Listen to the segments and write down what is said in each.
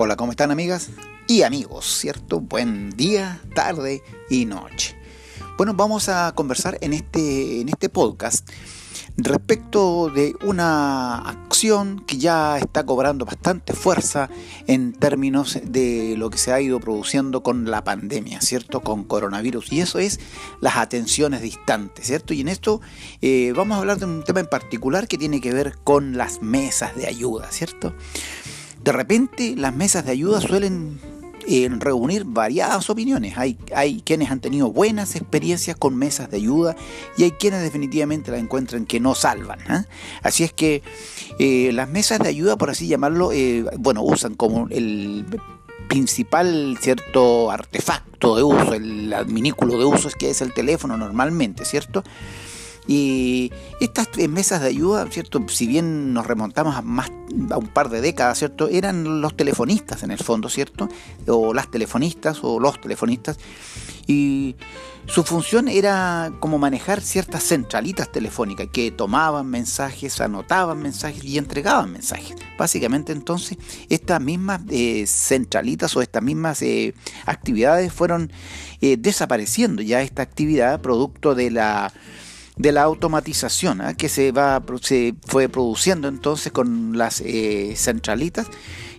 Hola, ¿cómo están amigas y amigos? ¿Cierto? Buen día, tarde y noche. Bueno, vamos a conversar en este, en este podcast respecto de una acción que ya está cobrando bastante fuerza en términos de lo que se ha ido produciendo con la pandemia, ¿cierto? Con coronavirus. Y eso es las atenciones distantes, ¿cierto? Y en esto eh, vamos a hablar de un tema en particular que tiene que ver con las mesas de ayuda, ¿cierto? De repente las mesas de ayuda suelen eh, reunir variadas opiniones. Hay, hay quienes han tenido buenas experiencias con mesas de ayuda y hay quienes definitivamente las encuentran que no salvan. ¿ah? Así es que eh, las mesas de ayuda, por así llamarlo, eh, bueno, usan como el principal cierto artefacto de uso, el adminículo de uso es que es el teléfono normalmente, ¿cierto? Y estas mesas de ayuda, ¿cierto? Si bien nos remontamos a más a un par de décadas, ¿cierto? Eran los telefonistas en el fondo, ¿cierto? O las telefonistas o los telefonistas. Y su función era como manejar ciertas centralitas telefónicas que tomaban mensajes, anotaban mensajes y entregaban mensajes. Básicamente entonces estas mismas eh, centralitas o estas mismas eh, actividades fueron eh, desapareciendo ya esta actividad producto de la de la automatización ¿ah? que se, va, se fue produciendo entonces con las eh, centralitas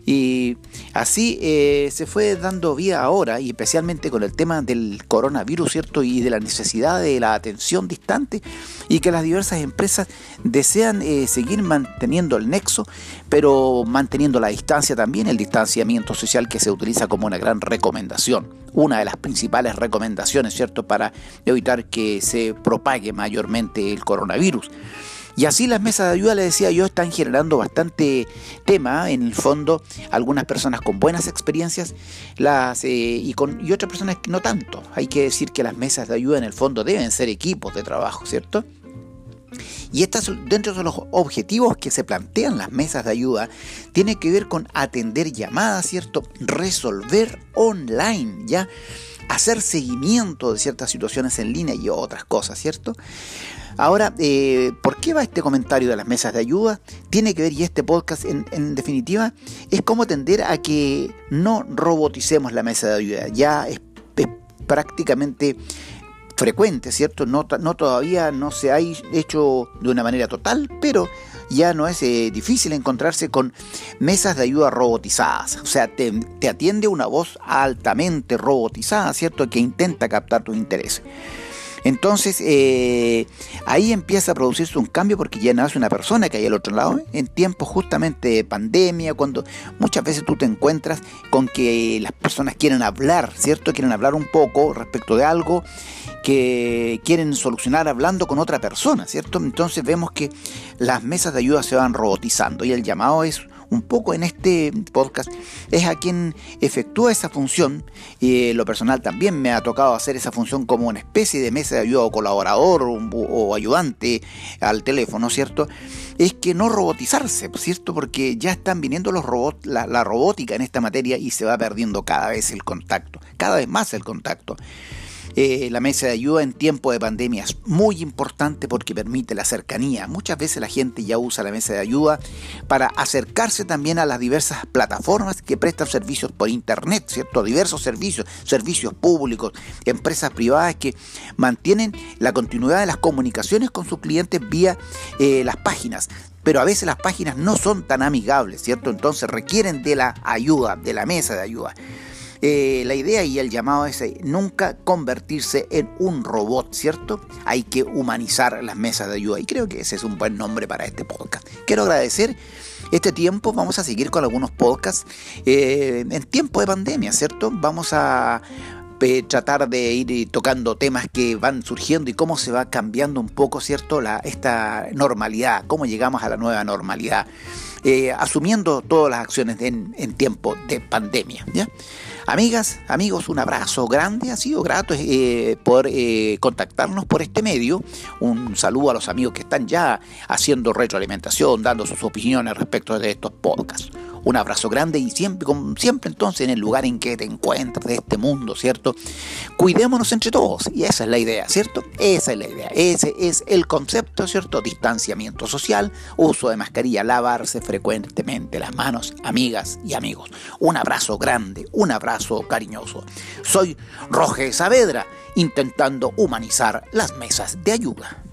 y así eh, se fue dando vía ahora, y especialmente con el tema del coronavirus, ¿cierto? Y de la necesidad de la atención distante, y que las diversas empresas desean eh, seguir manteniendo el nexo, pero manteniendo la distancia también, el distanciamiento social que se utiliza como una gran recomendación. Una de las principales recomendaciones, ¿cierto? Para evitar que se propague mayormente el coronavirus. Y así las mesas de ayuda, le decía yo, están generando bastante tema. En el fondo, algunas personas con buenas experiencias las, eh, y, con, y otras personas no tanto. Hay que decir que las mesas de ayuda en el fondo deben ser equipos de trabajo, ¿cierto? Y estas, dentro de los objetivos que se plantean las mesas de ayuda, tiene que ver con atender llamadas, ¿cierto? Resolver online, ¿ya? Hacer seguimiento de ciertas situaciones en línea y otras cosas, ¿cierto? Ahora, eh, ¿por qué va este comentario de las mesas de ayuda? Tiene que ver, y este podcast en, definitiva, es cómo tender a que no roboticemos la mesa de ayuda. Ya es, prácticamente frecuente, ¿cierto? No, no, todavía no se ha hecho de una manera total, pero ya no es eh, difícil encontrarse con mesas de ayuda robotizadas. O sea, te, atiende una voz altamente robotizada, ¿cierto? Que intenta captar tus intereses. Entonces, eh, ahí empieza a producirse un cambio porque ya no es una persona que hay al otro lado. En tiempos justamente de pandemia, cuando muchas veces tú te encuentras con que las personas quieren hablar, ¿cierto? Quieren hablar un poco respecto de algo que quieren solucionar hablando con otra persona, ¿cierto? Entonces vemos que las mesas de ayuda se van robotizando y el llamado es un poco en este podcast es a quien efectúa esa función. Y lo personal también me ha tocado hacer esa función como una especie de mesa de ayuda o colaborador o, ayudante al teléfono, ¿cierto? Es que no robotizarse, ¿cierto? Porque ya están viniendo los robots, la robótica en esta materia y se va perdiendo cada vez el contacto, cada vez más el contacto. Eh, la mesa de ayuda en tiempo de pandemia es muy importante porque permite la cercanía. Muchas veces la gente ya usa la mesa de ayuda para acercarse también a las diversas plataformas que prestan servicios por internet, ¿cierto? Diversos servicios, servicios públicos, empresas privadas que mantienen la continuidad de las comunicaciones con sus clientes vía eh, las páginas pero a veces las páginas no son tan amigables, ¿cierto? Entonces requieren de la ayuda, de la mesa de ayuda. Eh, la idea y el llamado es eh, nunca convertirse en un robot, ¿cierto? Hay que humanizar las mesas de ayuda y creo que ese es un buen nombre para este podcast. Quiero agradecer este tiempo, vamos a seguir con algunos podcasts eh, en tiempo de pandemia, ¿cierto? Vamos a tratar de ir tocando temas que van surgiendo y cómo se va cambiando un poco, ¿cierto? La, esta normalidad, cómo llegamos a la nueva normalidad, asumiendo todas las acciones en, en tiempo de pandemia, ¿ya? Amigas, amigos, un abrazo grande. Ha sido grato eh, por eh, contactarnos por este medio. Un saludo a los amigos que están ya haciendo retroalimentación, dando sus opiniones respecto de estos podcasts. Un abrazo grande y siempre, siempre entonces en el lugar en que te encuentras de este mundo, ¿cierto? Cuidémonos entre todos y esa es la idea, ¿cierto? Esa es la idea, ese es el concepto, ¿cierto? Distanciamiento social, uso de mascarilla, lavarse frecuentemente las manos, amigas y amigos. Un abrazo grande, un abrazo cariñoso. Soy Roge Saavedra, intentando humanizar las mesas de ayuda.